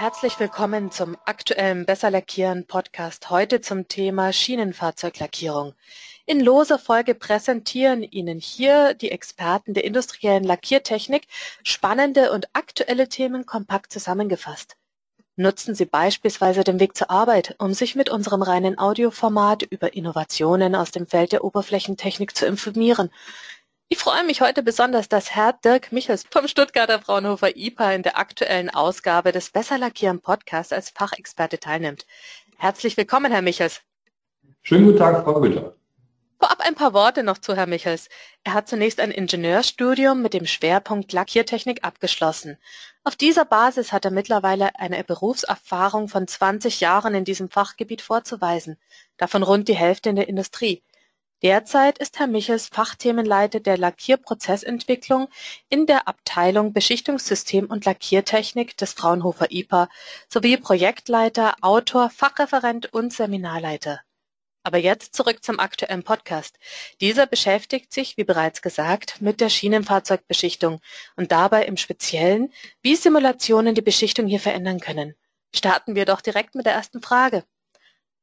Herzlich willkommen zum aktuellen Besser Lackieren Podcast. Heute zum Thema Schienenfahrzeuglackierung. In loser Folge präsentieren Ihnen hier die Experten der industriellen Lackiertechnik spannende und aktuelle Themen kompakt zusammengefasst. Nutzen Sie beispielsweise den Weg zur Arbeit, um sich mit unserem reinen Audioformat über Innovationen aus dem Feld der Oberflächentechnik zu informieren. Ich freue mich heute besonders, dass Herr Dirk Michels vom Stuttgarter Fraunhofer IPA in der aktuellen Ausgabe des Besser Lackieren Podcasts als Fachexperte teilnimmt. Herzlich willkommen, Herr Michels. Schönen guten Tag, Frau Günther. Vorab ein paar Worte noch zu Herrn Michels. Er hat zunächst ein Ingenieurstudium mit dem Schwerpunkt Lackiertechnik abgeschlossen. Auf dieser Basis hat er mittlerweile eine Berufserfahrung von 20 Jahren in diesem Fachgebiet vorzuweisen, davon rund die Hälfte in der Industrie. Derzeit ist Herr Michels Fachthemenleiter der Lackierprozessentwicklung in der Abteilung Beschichtungssystem und Lackiertechnik des Fraunhofer IPA sowie Projektleiter, Autor, Fachreferent und Seminarleiter. Aber jetzt zurück zum aktuellen Podcast. Dieser beschäftigt sich, wie bereits gesagt, mit der Schienenfahrzeugbeschichtung und dabei im Speziellen, wie Simulationen die Beschichtung hier verändern können. Starten wir doch direkt mit der ersten Frage.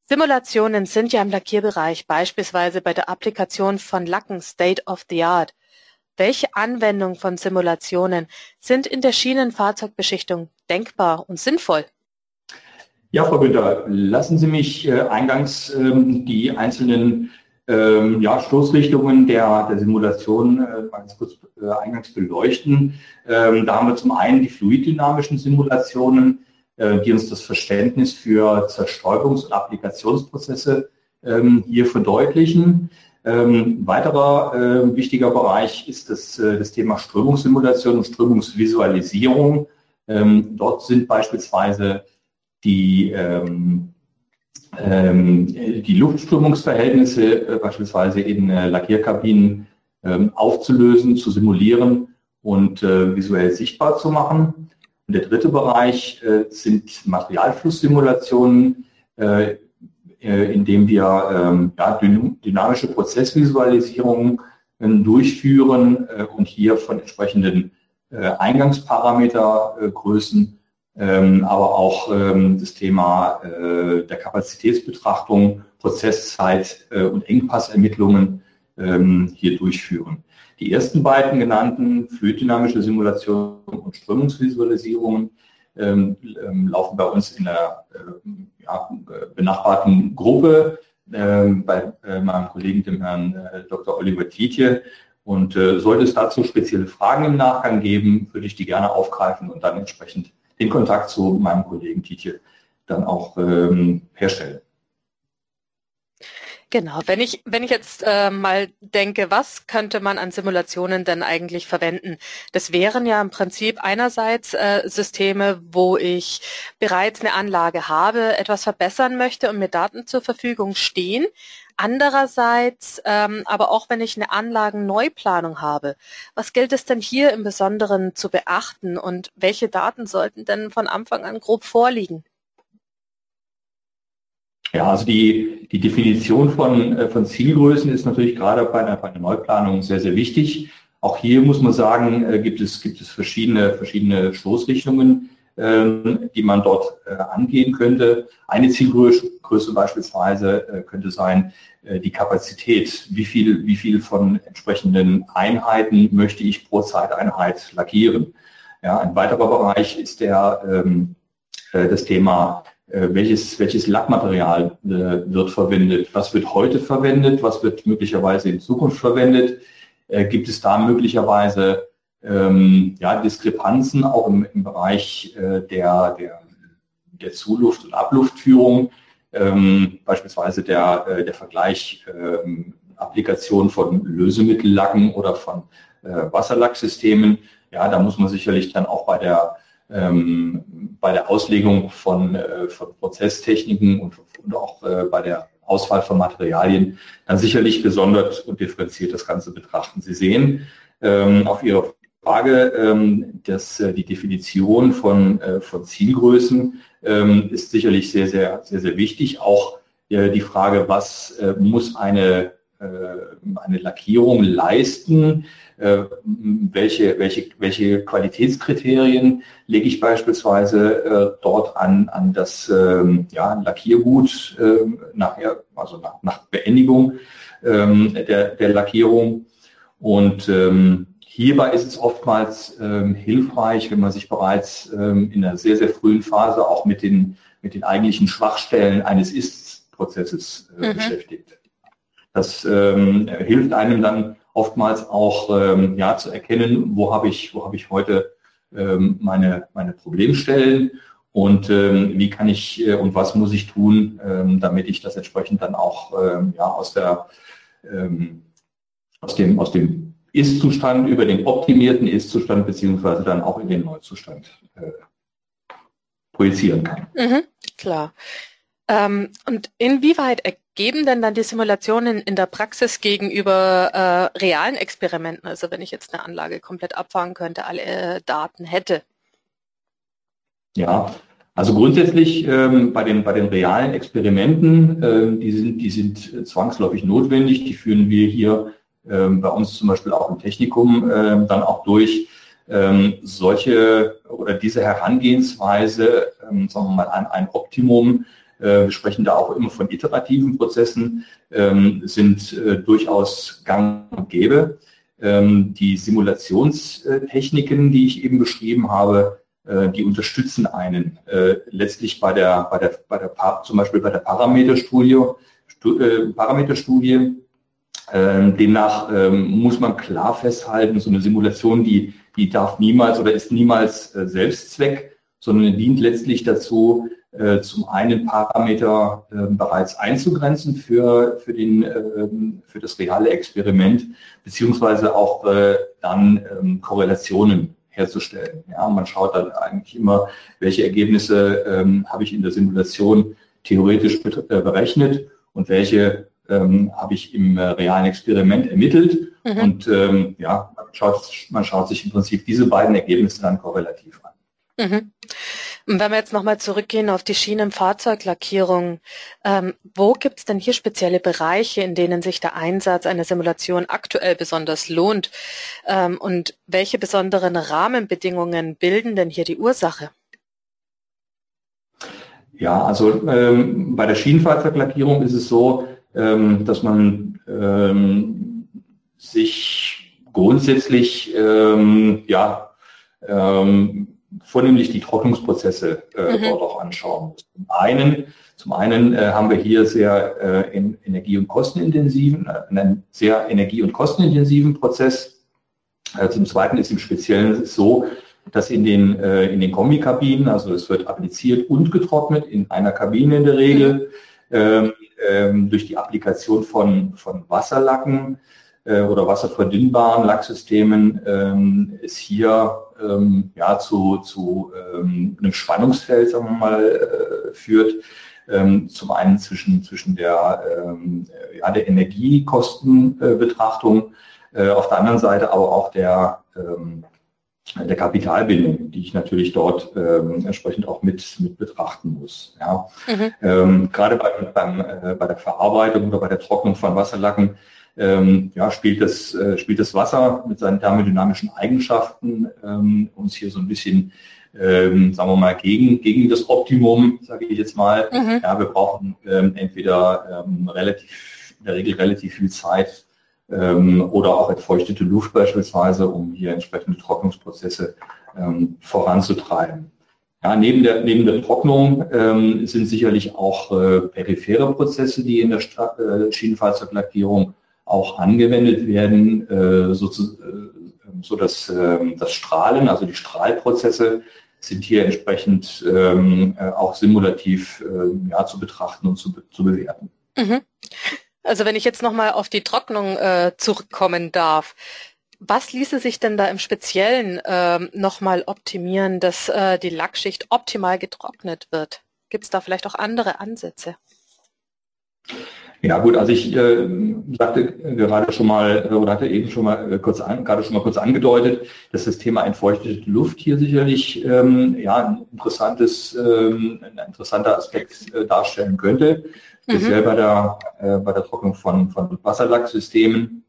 Simulationen sind ja im Lackierbereich, beispielsweise bei der Applikation von Lacken State of the Art. Welche Anwendungen von Simulationen sind in der Schienenfahrzeugbeschichtung denkbar und sinnvoll? Ja, Frau Günther, lassen Sie mich äh, eingangs ähm, die einzelnen ähm, ja, Stoßrichtungen der, der Simulation äh, ganz kurz äh, eingangs beleuchten. Ähm, da haben wir zum einen die fluiddynamischen Simulationen, die uns das Verständnis für Zerstäubungs- und Applikationsprozesse ähm, hier verdeutlichen. Ähm, weiterer äh, wichtiger Bereich ist das, äh, das Thema Strömungssimulation und Strömungsvisualisierung. Ähm, dort sind beispielsweise die, die Luftströmungsverhältnisse äh, beispielsweise in äh, Lackierkabinen aufzulösen, zu simulieren und äh, visuell sichtbar zu machen. Und der dritte Bereich äh, sind Materialflusssimulationen, äh, äh, in dem wir ähm, ja, dynamische Prozessvisualisierungen ähm, durchführen und hier von entsprechenden Eingangsparametergrößen, ähm, aber auch das Thema der Kapazitätsbetrachtung, Prozesszeit und Engpassermittlungen hier durchführen. Die ersten beiden genannten, fluiddynamische Simulation und Strömungsvisualisierungen, ähm, ähm, laufen bei uns in der äh, ja, benachbarten Gruppe äh, bei äh, meinem Kollegen, dem Herrn äh, Dr. Oliver Tietje. Und äh, sollte es dazu spezielle Fragen im Nachgang geben, würde ich die gerne aufgreifen und dann entsprechend den Kontakt zu meinem Kollegen Tietje dann auch ähm, herstellen. Genau, wenn ich, wenn ich jetzt äh, mal denke, was könnte man an Simulationen denn eigentlich verwenden? Das wären ja im Prinzip einerseits äh, Systeme, wo ich bereits eine Anlage habe, etwas verbessern möchte und mir Daten zur Verfügung stehen. Andererseits, ähm, aber auch wenn ich eine Anlagenneuplanung habe, was gilt es denn hier im Besonderen zu beachten und welche Daten sollten denn von Anfang an grob vorliegen? Ja, also die, die Definition von, äh, von Zielgrößen ist natürlich gerade bei einer, bei einer Neuplanung sehr, sehr wichtig. Auch hier muss man sagen, äh, gibt es, gibt es verschiedene, verschiedene Stoßrichtungen, ähm, die man dort äh, angehen könnte. Eine Zielgröße beispielsweise könnte sein, die Kapazität. Wie viel, wie viel von entsprechenden Einheiten möchte ich pro Zeiteinheit lackieren? Ja, ein weiterer Bereich ist der, ähm, das Thema äh, welches, welches Lackmaterial äh, wird verwendet, was wird heute verwendet, was wird möglicherweise in Zukunft verwendet, äh, gibt es da möglicherweise ähm, ja, Diskrepanzen auch im, im Bereich äh, der, der, der Zuluft- und Abluftführung, ähm, beispielsweise der, äh, der Vergleich ähm, Applikation von Lösemittellacken oder von Wasserlacksystemen. Ja, da muss man sicherlich dann auch bei der ähm, bei der Auslegung von, äh, von Prozesstechniken und, und auch äh, bei der Auswahl von Materialien dann sicherlich gesondert und differenziert das Ganze betrachten. Sie sehen ähm, auf Ihre Frage, ähm, dass äh, die Definition von, äh, von Zielgrößen ähm, ist sicherlich sehr, sehr, sehr, sehr wichtig. Auch äh, die Frage, was äh, muss eine eine Lackierung leisten? welche, welche, welche Qualitätskriterien lege ich beispielsweise dort an, an das ähm, ja, Lackiergut nachher, also nach, nach Beendigung ähm, der, der Lackierung? Und ähm, Hierbei ist es oftmals ähm, hilfreich, wenn man sich bereits ähm, in einer sehr, sehr frühen Phase auch mit den, mit den eigentlichen Schwachstellen eines Ist-Prozesses äh, mhm. beschäftigt. Das ähm, hilft einem dann oftmals auch ähm, ja, zu erkennen, wo habe ich, wo habe ich heute ähm, meine, meine Problemstellen und ähm, wie kann ich äh, und was muss ich tun, ähm, damit ich das entsprechend dann auch ähm, ja, aus, der, ähm, aus, dem, aus dem ist-Zustand über den optimierten Ist-Zustand beziehungsweise dann auch in den Neuzustand äh, projizieren kann. Mhm, klar. Ähm, und inwieweit ergeben denn dann die Simulationen in der Praxis gegenüber äh, realen Experimenten? Also wenn ich jetzt eine Anlage komplett abfahren könnte, alle äh, Daten hätte. Ja, also grundsätzlich ähm, bei, den, bei den realen Experimenten, äh, die, sind, die sind zwangsläufig notwendig. Die führen wir hier ähm, bei uns zum Beispiel auch im Technikum ähm, dann auch durch ähm, solche oder diese Herangehensweise, sagen wir mal, an ein Optimum, äh, wir sprechen da auch immer von iterativen Prozessen, sind äh, durchaus gang und gäbe. Die Simulationstechniken, die ich eben beschrieben habe, äh, die unterstützen einen letztlich bei der, bei der, bei der, zum Beispiel bei der Parameterstudie, Parameterstudie ähm, demnach ähm, muss man klar festhalten, so eine Simulation, die, die darf niemals oder ist niemals äh, Selbstzweck, sondern dient letztlich dazu, äh, zum einen Parameter äh, bereits einzugrenzen für, für, den, ähm, für das reale Experiment, beziehungsweise auch äh, dann ähm, Korrelationen herzustellen. Ja, man schaut dann eigentlich immer, welche Ergebnisse ähm, habe ich in der Simulation theoretisch äh, berechnet und welche ähm, habe ich im äh, realen Experiment ermittelt. Mhm. Und ähm, ja, man schaut, man schaut sich im Prinzip diese beiden Ergebnisse dann korrelativ an. Mhm. Und wenn wir jetzt nochmal zurückgehen auf die Schienenfahrzeuglackierung, ähm, wo gibt es denn hier spezielle Bereiche, in denen sich der Einsatz einer Simulation aktuell besonders lohnt? Ähm, und welche besonderen Rahmenbedingungen bilden denn hier die Ursache? Ja, also ähm, bei der Schienenfahrzeuglackierung ist es so, ähm, dass man ähm, sich grundsätzlich ähm, ja, ähm, vornehmlich die Trocknungsprozesse äh, mhm. dort auch anschauen muss. Zum einen, zum einen äh, haben wir hier sehr äh, energie- und kostenintensiven, äh, einen sehr energie- und kostenintensiven Prozess. Äh, zum zweiten ist im Speziellen so, dass in den, äh, in den Kombikabinen, also es wird appliziert und getrocknet in einer Kabine in der Regel, ähm, ähm, durch die Applikation von, von Wasserlacken oder wasserverdünnbaren Lacksystemen ähm, es hier ähm, ja, zu, zu ähm, einem Spannungsfeld, sagen wir mal, äh, führt. Ähm, zum einen zwischen, zwischen der, ähm, ja, der Energiekostenbetrachtung, äh, auf der anderen Seite aber auch der, ähm, der Kapitalbindung, die ich natürlich dort ähm, entsprechend auch mit, mit betrachten muss. Ja. Mhm. Ähm, gerade bei, beim, äh, bei der Verarbeitung oder bei der Trocknung von Wasserlacken ähm, ja, spielt, das, äh, spielt das Wasser mit seinen thermodynamischen Eigenschaften ähm, uns hier so ein bisschen, ähm, sagen wir mal, gegen, gegen das Optimum, sage ich jetzt mal. Mhm. Ja, wir brauchen ähm, entweder ähm, relativ, in der Regel relativ viel Zeit ähm, oder auch entfeuchtete Luft beispielsweise, um hier entsprechende Trocknungsprozesse ähm, voranzutreiben. Ja, neben, der, neben der Trocknung ähm, sind sicherlich auch äh, periphere Prozesse, die in der Stra äh, Schienenfahrzeuglackierung auch angewendet werden, äh, so, äh, so dass äh, das Strahlen, also die Strahlprozesse, sind hier entsprechend ähm, äh, auch simulativ ja, zu betrachten und zu, zu bewerten. Mhm. Also wenn ich jetzt nochmal auf die Trocknung äh, zurückkommen darf, was ließe sich denn da im Speziellen äh, nochmal optimieren, dass äh, die Lackschicht optimal getrocknet wird? Gibt es da vielleicht auch andere Ansätze? Ja gut, also ich äh, sagte gerade schon mal äh, oder hatte eben schon mal äh, kurz an, gerade schon mal kurz angedeutet, dass das Thema entfeuchtete Luft hier sicherlich ähm, ja ein interessantes, ähm, ein interessanter Aspekt äh, darstellen könnte, speziell mhm. bei der äh, bei der Trocknung von von Wasserlacksystemen.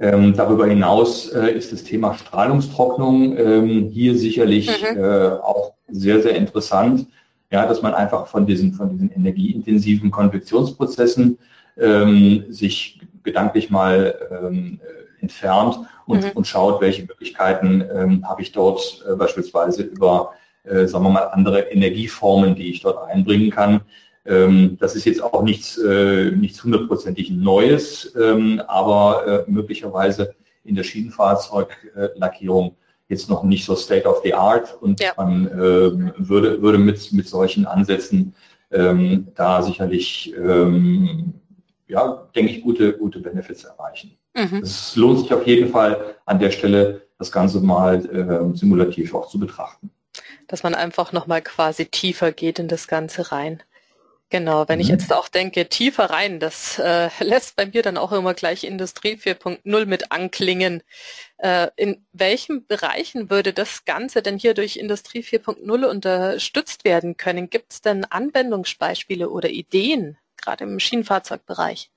Ähm, darüber hinaus äh, ist das Thema Strahlungstrocknung ähm, hier sicherlich mhm. äh, auch sehr sehr interessant ja, dass man einfach von diesen, von diesen energieintensiven Konvektionsprozessen ähm, sich gedanklich mal ähm, entfernt und, mhm. und schaut, welche Möglichkeiten ähm, habe ich dort äh, beispielsweise über, äh, sagen wir mal, andere Energieformen, die ich dort einbringen kann. Ähm, das ist jetzt auch nichts, äh, nichts hundertprozentig Neues, ähm, aber äh, möglicherweise in der Schienenfahrzeuglackierung jetzt noch nicht so State of the Art und ja. man äh, würde, würde mit, mit solchen Ansätzen ähm, da sicherlich, ähm, ja, denke ich, gute, gute Benefits erreichen. Mhm. Es lohnt sich auf jeden Fall an der Stelle, das Ganze mal äh, simulativ auch zu betrachten. Dass man einfach nochmal quasi tiefer geht in das Ganze rein. Genau, wenn mhm. ich jetzt auch denke, tiefer rein, das äh, lässt bei mir dann auch immer gleich Industrie 4.0 mit anklingen. Äh, in welchen Bereichen würde das Ganze denn hier durch Industrie 4.0 unterstützt werden können? Gibt es denn Anwendungsbeispiele oder Ideen, gerade im Schienenfahrzeugbereich?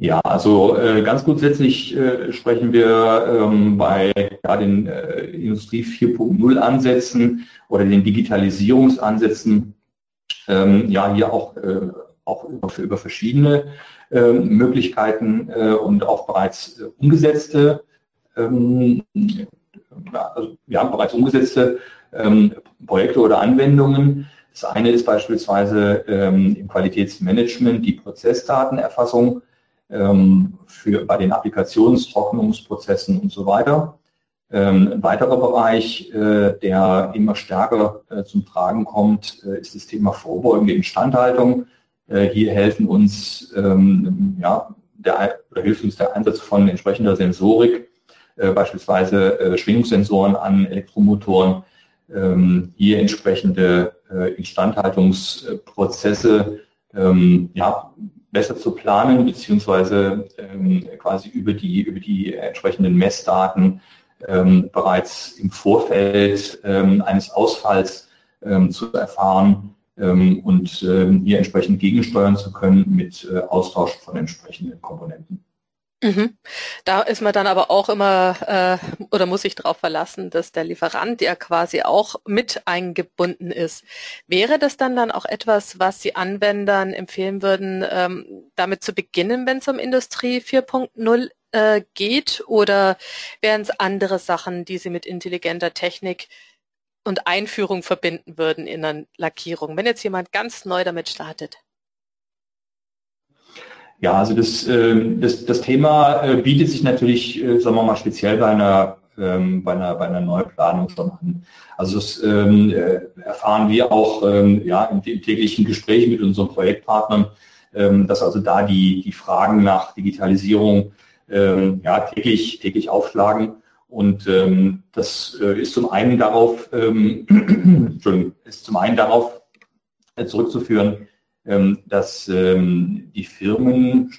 Ja, also äh, ganz grundsätzlich äh, sprechen wir ähm, bei ja, den äh, Industrie 4.0 Ansätzen oder den Digitalisierungsansätzen ähm, ja hier auch, äh, auch über, über verschiedene äh, Möglichkeiten äh, und auch bereits äh, umgesetzte ähm, also, ja, bereits umgesetzte ähm, Projekte oder Anwendungen. Das eine ist beispielsweise ähm, im Qualitätsmanagement die Prozessdatenerfassung ähm, für, bei den Applikationstrocknungsprozessen und so weiter. Ähm, ein weiterer Bereich, äh, der immer stärker äh, zum Tragen kommt, äh, ist das Thema vorbeugende Instandhaltung. Äh, hier helfen uns, ähm, ja, der, oder hilft uns der Einsatz von entsprechender Sensorik, äh, beispielsweise äh, Schwingungssensoren an Elektromotoren, ähm, hier entsprechende Instandhaltungsprozesse ähm, ja, besser zu planen, beziehungsweise ähm, quasi über die, über die entsprechenden Messdaten ähm, bereits im Vorfeld ähm, eines Ausfalls ähm, zu erfahren ähm, und ähm, hier entsprechend gegensteuern zu können mit äh, Austausch von entsprechenden Komponenten. Mhm. Da ist man dann aber auch immer äh, oder muss sich darauf verlassen, dass der Lieferant ja quasi auch mit eingebunden ist. Wäre das dann dann auch etwas, was Sie Anwendern empfehlen würden, ähm, damit zu beginnen, wenn es um Industrie 4.0 äh, geht, oder wären es andere Sachen, die Sie mit intelligenter Technik und Einführung verbinden würden in einer Lackierung, wenn jetzt jemand ganz neu damit startet? Ja, also das, ähm, das, das Thema äh, bietet sich natürlich, äh, sagen wir mal, speziell bei einer, ähm, bei einer, bei einer Neuplanung schon an. Also das ähm, äh, erfahren wir auch ja, im täglichen Gespräch mit unseren Projektpartnern, dass also da die, die Fragen nach Digitalisierung ja, täglich, täglich aufschlagen. Und das ist zum einen darauf, ist zum einen darauf zurückzuführen, dass ähm, die Firmen,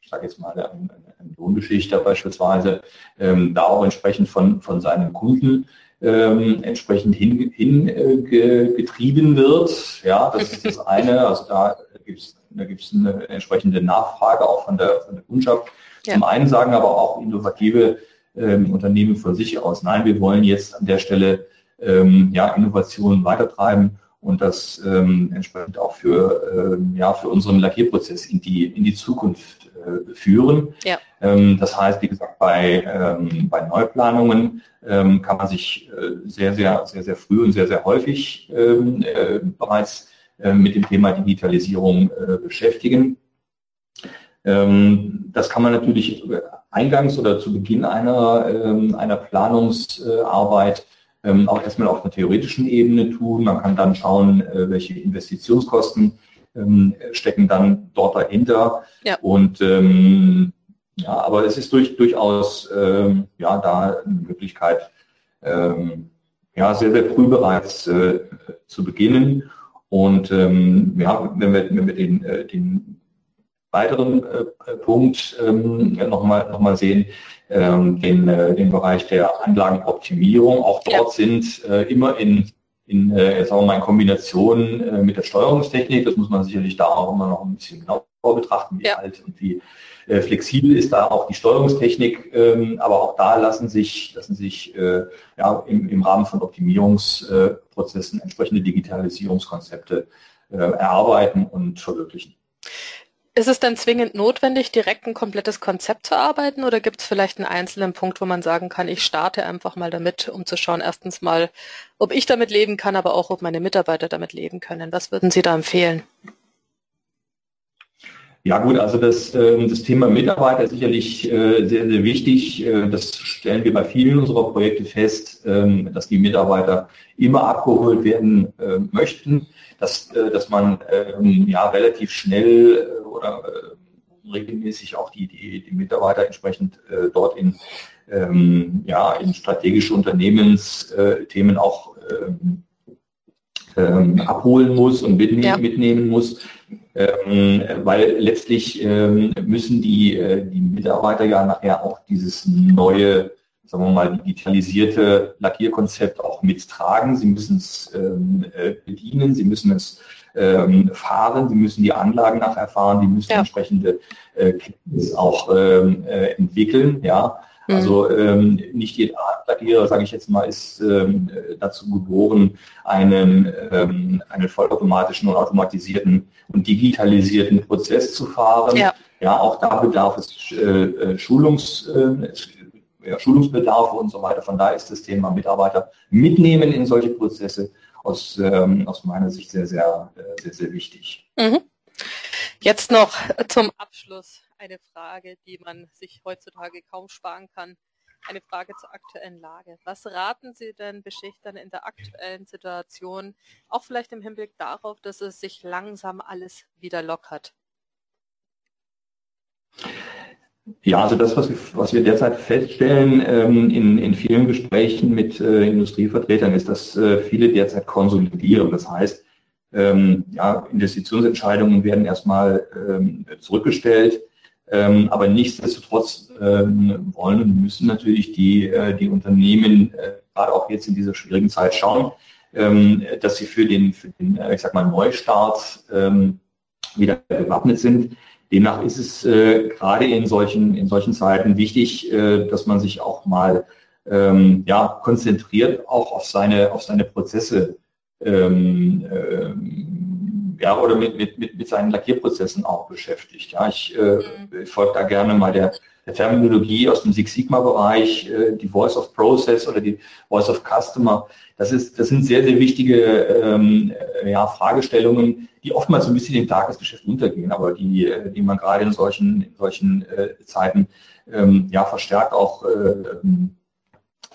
ich sage jetzt mal ein, ein Lohngeschichter beispielsweise, ähm, da auch entsprechend von, von seinen Kunden ähm, entsprechend hingetrieben hin, äh, wird. Ja, das ist das eine. Also da gibt es da gibt's eine entsprechende Nachfrage auch von der, von der Kundschaft. Ja. Zum einen sagen aber auch innovative ähm, Unternehmen von sich aus, nein, wir wollen jetzt an der Stelle ähm, ja, Innovationen weitertreiben und das ähm, entsprechend auch für, ähm, ja, für unseren Lackierprozess in die, in die Zukunft äh, führen. Ja. Ähm, das heißt, wie gesagt, bei, ähm, bei Neuplanungen ähm, kann man sich äh, sehr, sehr, sehr, sehr früh und sehr, sehr häufig ähm, äh, bereits äh, mit dem Thema Digitalisierung äh, beschäftigen. Ähm, das kann man natürlich eingangs oder zu Beginn einer, ähm, einer Planungsarbeit ähm, auch erstmal auf einer theoretischen Ebene tun. Man kann dann schauen, äh, welche Investitionskosten ähm, stecken dann dort dahinter. Ja. Und ähm, ja, aber es ist durch, durchaus ähm, ja da eine Möglichkeit, ähm, ja sehr sehr früh bereits äh, zu beginnen. Und ähm, ja, wenn wir, wenn wir den, äh, den weiteren äh, Punkt ähm, nochmal noch mal sehen, ähm, den, äh, den Bereich der Anlagenoptimierung. Auch dort ja. sind äh, immer in, in, äh, sagen wir mal, in Kombination äh, mit der Steuerungstechnik, das muss man sicherlich da auch immer noch ein bisschen genauer betrachten, wie ja. alt und wie äh, flexibel ist da auch die Steuerungstechnik, ähm, aber auch da lassen sich, lassen sich äh, ja, im, im Rahmen von Optimierungsprozessen entsprechende Digitalisierungskonzepte äh, erarbeiten und verwirklichen. Ist es denn zwingend notwendig, direkt ein komplettes Konzept zu arbeiten oder gibt es vielleicht einen einzelnen Punkt, wo man sagen kann, ich starte einfach mal damit, um zu schauen, erstens mal, ob ich damit leben kann, aber auch, ob meine Mitarbeiter damit leben können. Was würden Sie da empfehlen? Ja gut, also das, ähm, das Thema Mitarbeiter ist sicherlich äh, sehr, sehr wichtig. Äh, das stellen wir bei vielen unserer Projekte fest, ähm, dass die Mitarbeiter immer abgeholt werden äh, möchten, dass, dass man ähm, ja relativ schnell oder regelmäßig auch die, die, die Mitarbeiter entsprechend dort in, ja, in strategische Unternehmensthemen auch abholen muss und mitnehmen, ja. mitnehmen muss ähm, weil letztlich ähm, müssen die, äh, die Mitarbeiter ja nachher auch dieses neue, sagen wir mal, digitalisierte Lackierkonzept auch mittragen. Sie müssen es ähm, äh, bedienen, sie müssen es ähm, fahren, sie müssen die Anlagen nachher fahren, die müssen ja. entsprechende äh, Kenntnis auch ähm, äh, entwickeln, ja. Also mhm. ähm, nicht jeder Lackierer, sage ich jetzt mal, ist ähm, dazu geboren, einen, ähm, einen vollautomatischen und automatisierten und digitalisierten Prozess zu fahren. Ja, ja auch da bedarf es äh, äh Schulungs, äh, ja, Schulungsbedarfe und so weiter. Von daher ist das Thema Mitarbeiter mitnehmen in solche Prozesse aus, ähm, aus meiner Sicht sehr, sehr, äh, sehr, sehr wichtig. Mhm. Jetzt noch zum Abschluss eine Frage, die man sich heutzutage kaum sparen kann. Eine Frage zur aktuellen Lage. Was raten Sie denn Beschichtern in der aktuellen Situation, auch vielleicht im Hinblick darauf, dass es sich langsam alles wieder lockert? Ja, also das, was wir, was wir derzeit feststellen ähm, in, in vielen Gesprächen mit äh, Industrievertretern, ist, dass äh, viele derzeit konsolidieren. Das heißt, ähm, ja, Investitionsentscheidungen werden erstmal ähm, zurückgestellt. Ähm, aber nichtsdestotrotz ähm, wollen und müssen natürlich die, äh, die Unternehmen äh, gerade auch jetzt in dieser schwierigen Zeit schauen, ähm, dass sie für den, für den äh, ich sag mal, Neustart wieder gewappnet sind. Demnach ist es äh, gerade in solchen, in solchen Zeiten wichtig, äh, dass man sich auch mal ähm, ja, konzentriert auch auf seine, auf seine Prozesse ähm, ähm, ja, oder mit, mit, mit, seinen Lackierprozessen auch beschäftigt. Ja, ich, äh, mhm. ich folge da gerne mal der, der Terminologie aus dem Six Sigma-Bereich, äh, die Voice of Process oder die Voice of Customer. Das, ist, das sind sehr, sehr wichtige ähm, äh, ja, Fragestellungen, die oftmals so ein bisschen im Tagesgeschäft untergehen, aber die, äh, die man gerade in solchen, in solchen äh, Zeiten ähm, ja, verstärkt auch äh,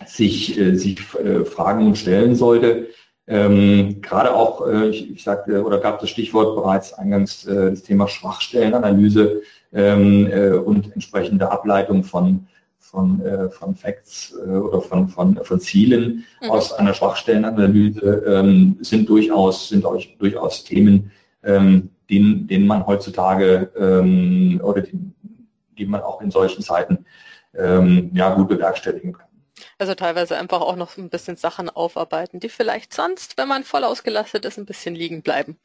sich, äh, sich Fragen stellen sollte. Ähm, gerade auch, ich, ich sagte, oder gab das Stichwort bereits eingangs das Thema Schwachstellenanalyse ähm, äh, und entsprechende Ableitung von, von, äh, von Facts äh, oder von, von, von Zielen mhm. aus einer Schwachstellenanalyse ähm, sind durchaus, sind euch durchaus Themen, ähm, denen, denen man heutzutage ähm, oder die, die man auch in solchen Zeiten ähm, ja, gut bewerkstelligen kann. Also teilweise einfach auch noch ein bisschen Sachen aufarbeiten, die vielleicht sonst, wenn man voll ausgelastet ist, ein bisschen liegen bleiben.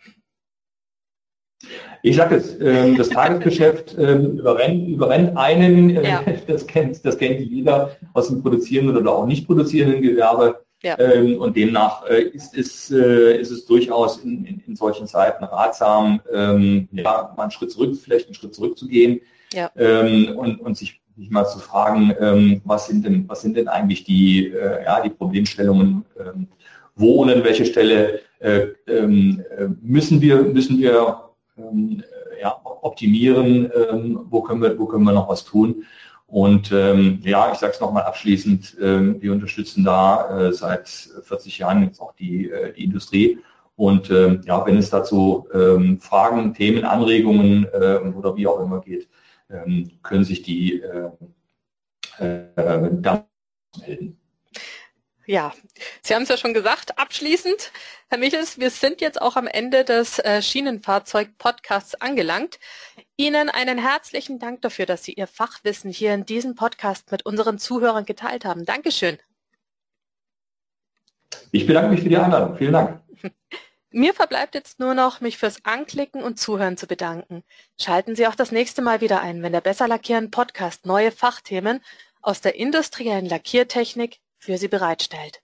Ich sage es, ähm, das Tagesgeschäft ähm, überrennt, überrennt einen, äh, ja. das, kennt, das kennt jeder aus dem produzierenden oder auch nicht produzierenden Gewerbe. Ja. Ähm, und demnach äh, ist, es, äh, ist es durchaus in, in, in solchen Zeiten ratsam, ja, mal einen Schritt zurück, vielleicht einen Schritt zurückzugehen ja. und, und sich sich mal zu fragen, ähm, was sind denn, was sind denn eigentlich die, äh, ja, die Problemstellungen, ähm, wo und an welcher Stelle äh, ähm, äh, müssen wir, müssen wir ähm, ja, optimieren, ähm, wo können wir, wo können wir noch was tun. Und ähm, ja, ich sage es nochmal abschließend, ähm, wir unterstützen da äh, seit 40 Jahren jetzt auch die, äh, die Industrie. Und ähm, ja, wenn es dazu ähm, Fragen, Themen, Anregungen äh, oder wie auch immer geht, ähm, können sich die äh, äh, da melden. Ja, Sie haben es ja schon gesagt, abschließend, Herr Michels, wir sind jetzt auch am Ende des äh, Schienenfahrzeug-Podcasts angelangt. Ihnen einen herzlichen Dank dafür, dass Sie Ihr Fachwissen hier in diesem Podcast mit unseren Zuhörern geteilt haben. Dankeschön. Ich bedanke mich für die Einladung. Vielen Dank. Mir verbleibt jetzt nur noch, mich fürs Anklicken und Zuhören zu bedanken. Schalten Sie auch das nächste Mal wieder ein, wenn der Besser Lackieren Podcast neue Fachthemen aus der industriellen Lackiertechnik für sie bereitstellt.